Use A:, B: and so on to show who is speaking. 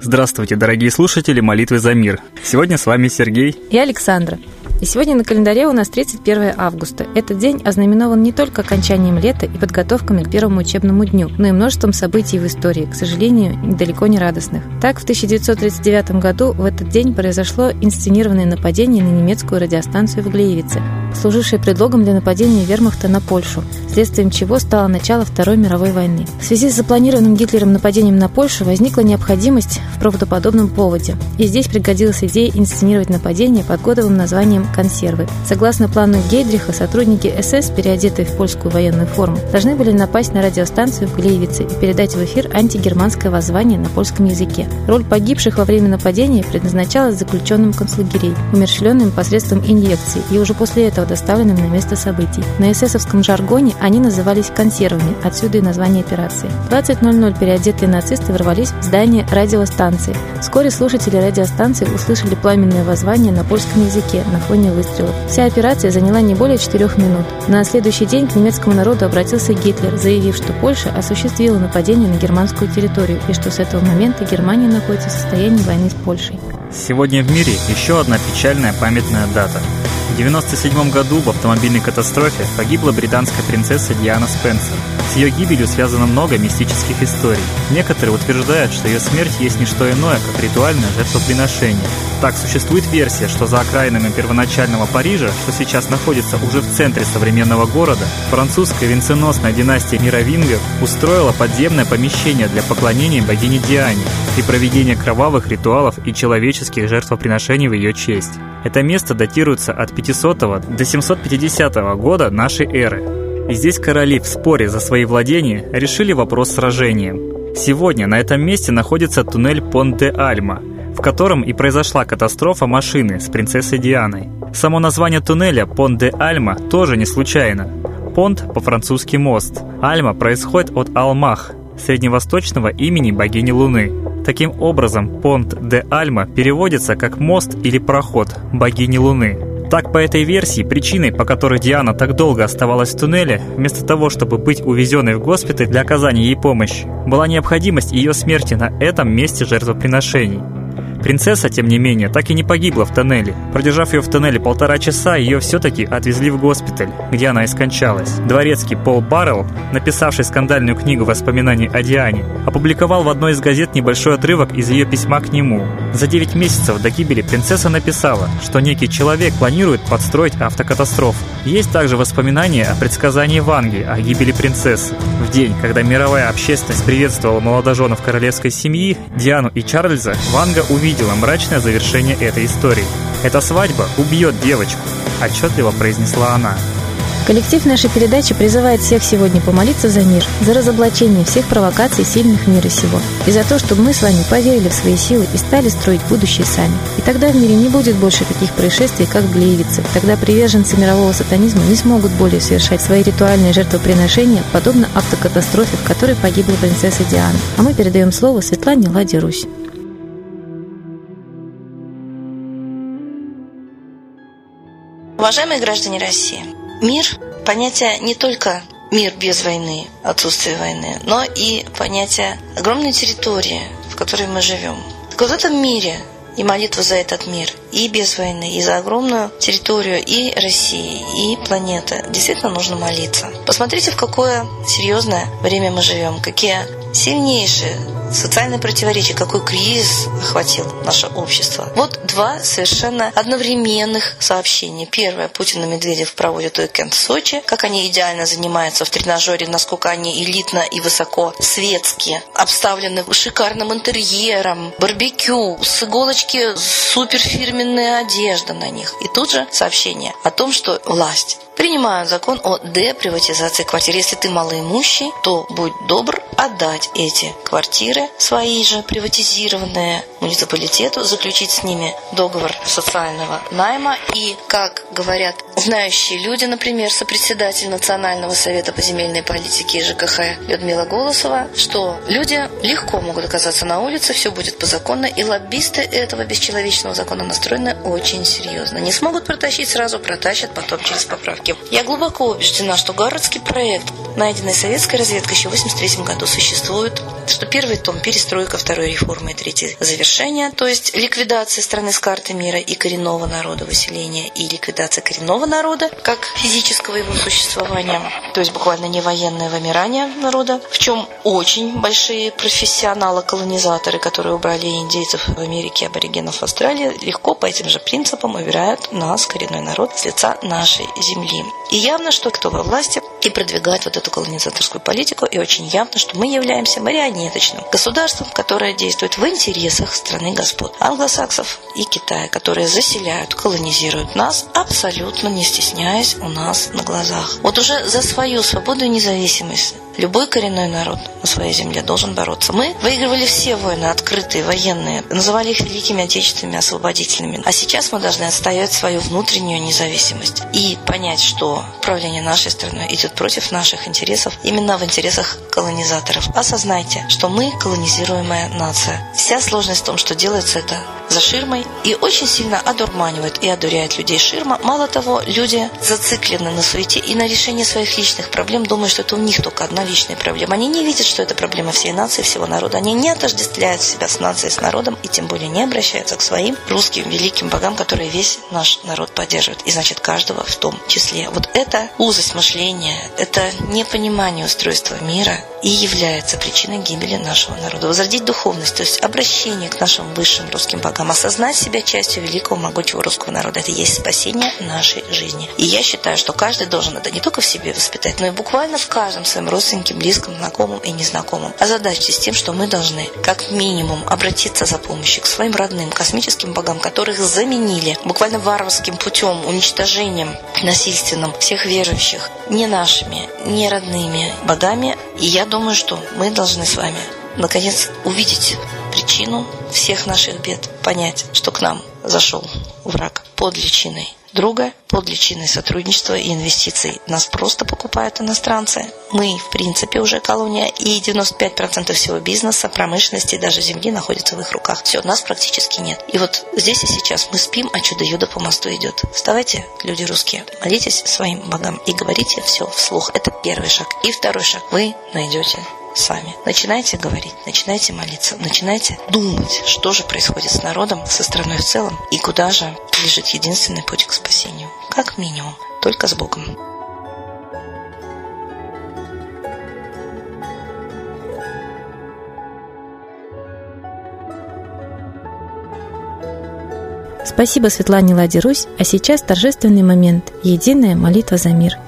A: Здравствуйте, дорогие слушатели молитвы за мир. Сегодня с вами Сергей
B: и Александра. И сегодня на календаре у нас 31 августа. Этот день ознаменован не только окончанием лета и подготовками к первому учебному дню, но и множеством событий в истории, к сожалению, далеко не радостных. Так, в 1939 году в этот день произошло инсценированное нападение на немецкую радиостанцию в Глеевице, служившее предлогом для нападения вермахта на Польшу, следствием чего стало начало Второй мировой войны. В связи с запланированным Гитлером нападением на Польшу возникла необходимость в правдоподобном поводе. И здесь пригодилась идея инсценировать нападение под кодовым названием «Консервы». Согласно плану Гейдриха, сотрудники СС, переодетые в польскую военную форму, должны были напасть на радиостанцию в Глеевице и передать в эфир антигерманское воззвание на польском языке. Роль погибших во время нападения предназначалась заключенным концлагерей, умерщвленным посредством инъекций и уже после этого доставленным на место событий. На эсэсовском жаргоне они назывались консервами, отсюда и название операции. В 20.00 переодетые нацисты ворвались в здание радиостанции. Вскоре слушатели радиостанции услышали пламенное воззвание на польском языке на фоне выстрелов. Вся операция заняла не более четырех минут. На следующий день к немецкому народу обратился Гитлер, заявив, что Польша осуществила нападение на германскую территорию и что с этого момента Германия находится в состоянии войны с Польшей.
A: Сегодня в мире еще одна печальная памятная дата. В 1997 году в автомобильной катастрофе погибла британская принцесса Диана Спенсер. С ее гибелью связано много мистических историй. Некоторые утверждают, что ее смерть есть не что иное, как ритуальное жертвоприношение. Так, существует версия, что за окраинами первоначального Парижа, что сейчас находится уже в центре современного города, французская венценосная династия мировингов устроила подземное помещение для поклонения богине Диане и проведения кровавых ритуалов и человеческих жертвоприношений в ее честь. Это место датируется от 500 до 750 года нашей эры. И здесь короли в споре за свои владения решили вопрос сражением. Сегодня на этом месте находится туннель Понте-Альма, в котором и произошла катастрофа машины с принцессой Дианой. Само название туннеля Понт-де-Альма тоже не случайно. Понт по-французски мост. Альма происходит от Алмах, средневосточного имени богини Луны. Таким образом, Понт де Альма переводится как «мост» или «проход» богини Луны. Так, по этой версии, причиной, по которой Диана так долго оставалась в туннеле, вместо того, чтобы быть увезенной в госпиталь для оказания ей помощи, была необходимость ее смерти на этом месте жертвоприношений. Принцесса, тем не менее, так и не погибла в тоннеле. Продержав ее в тоннеле полтора часа, ее все-таки отвезли в госпиталь, где она и скончалась. Дворецкий Пол Баррелл, написавший скандальную книгу воспоминаний о Диане, опубликовал в одной из газет небольшой отрывок из ее письма к нему. За 9 месяцев до гибели принцесса написала, что некий человек планирует подстроить автокатастрофу. Есть также воспоминания о предсказании Ванги о гибели принцессы. В день, когда мировая общественность приветствовала молодоженов королевской семьи, Диану и Чарльза, Ванга увидела увидела мрачное завершение этой истории. «Эта свадьба убьет девочку», – отчетливо произнесла она.
B: Коллектив нашей передачи призывает всех сегодня помолиться за мир, за разоблачение всех провокаций сильных мира сего, и за то, чтобы мы с вами поверили в свои силы и стали строить будущее сами. И тогда в мире не будет больше таких происшествий, как в. Тогда приверженцы мирового сатанизма не смогут более совершать свои ритуальные жертвоприношения, подобно автокатастрофе, в которой погибла принцесса Диана. А мы передаем слово Светлане Ладе Русь.
C: Уважаемые граждане России, мир – понятие не только мир без войны, отсутствие войны, но и понятие огромной территории, в которой мы живем. Так вот в этом мире и молитву за этот мир, и без войны, и за огромную территорию и России, и планеты. Действительно нужно молиться. Посмотрите, в какое серьезное время мы живем, какие сильнейшие социальные противоречия, какой кризис охватил наше общество. Вот два совершенно одновременных сообщения. Первое. Путин и Медведев проводят уикенд в Сочи. Как они идеально занимаются в тренажере, насколько они элитно и высоко светские, обставлены шикарным интерьером, барбекю, с иголочки суперфирменная одежда на них. И тут же сообщение о том, что власть принимают закон о деприватизации квартир. Если ты малоимущий, то будь добр отдать эти квартиры, свои же приватизированные муниципалитету, заключить с ними договор социального найма. И, как говорят знающие люди, например, сопредседатель Национального совета по земельной политике и ЖКХ Людмила Голосова, что люди легко могут оказаться на улице, все будет по закону, и лоббисты этого бесчеловечного закона настроены очень серьезно. Не смогут протащить сразу, протащат потом через поправки. Я глубоко убеждена, что Гарвардский проект, найденный советской разведкой еще в 1983 году, существует, что первый том – перестройка, второй – реформа и третий – завершение, то есть ликвидация страны с карты мира и коренного народа выселения, и ликвидация коренного народа как физического его существования, то есть буквально не военное вымирание народа, в чем очень большие профессионалы-колонизаторы, которые убрали индейцев в Америке, аборигенов в Австралии, легко по этим же принципам убирают нас, коренной народ, с лица нашей земли. И явно, что кто во власти и продвигает вот эту колонизаторскую политику, и очень явно, что мы являемся марионеточным государством, которое действует в интересах страны господ англосаксов и Китая, которые заселяют, колонизируют нас, абсолютно не стесняясь у нас на глазах. Вот уже за свою свободу и независимость Любой коренной народ на своей земле должен бороться. Мы выигрывали все войны, открытые, военные, называли их великими отечественными освободительными. А сейчас мы должны отстоять свою внутреннюю независимость и понять, что управление нашей страной идет против наших интересов, именно в интересах колонизаторов. Осознайте, что мы колонизируемая нация. Вся сложность в том, что делается это за ширмой и очень сильно одурманивает и одуряет людей ширма. Мало того, люди зациклены на суете и на решении своих личных проблем, думая, что это у них только одна личные проблемы. Они не видят, что это проблема всей нации, всего народа. Они не отождествляют себя с нацией, с народом, и тем более не обращаются к своим русским великим богам, которые весь наш народ поддерживает. И значит, каждого в том числе. Вот это узость мышления, это непонимание устройства мира и является причиной гибели нашего народа. Возродить духовность, то есть обращение к нашим высшим русским богам, осознать себя частью великого могучего русского народа. Это есть спасение нашей жизни. И я считаю, что каждый должен это не только в себе воспитать, но и буквально в каждом своем родственнике родственникам, близким, знакомым и незнакомым. Озадачьтесь тем, что мы должны, как минимум, обратиться за помощью к своим родным космическим богам, которых заменили буквально варварским путем, уничтожением насильственным всех верующих, не нашими, не родными богами. И я думаю, что мы должны с вами наконец увидеть причину всех наших бед, понять, что к нам зашел враг под личиной друга под личиной сотрудничества и инвестиций. Нас просто покупают иностранцы. Мы, в принципе, уже колония, и 95% всего бизнеса, промышленности и даже земли находится в их руках. Все, нас практически нет. И вот здесь и сейчас мы спим, а чудо-юдо по мосту идет. Вставайте, люди русские, молитесь своим богам и говорите все вслух. Это первый шаг. И второй шаг. Вы найдете сами. Начинайте говорить, начинайте молиться, начинайте думать, что же происходит с народом, со страной в целом, и куда же лежит единственный путь к спасению. Как минимум, только с Богом.
B: Спасибо Светлане Ладе Русь, а сейчас торжественный момент – единая молитва за мир –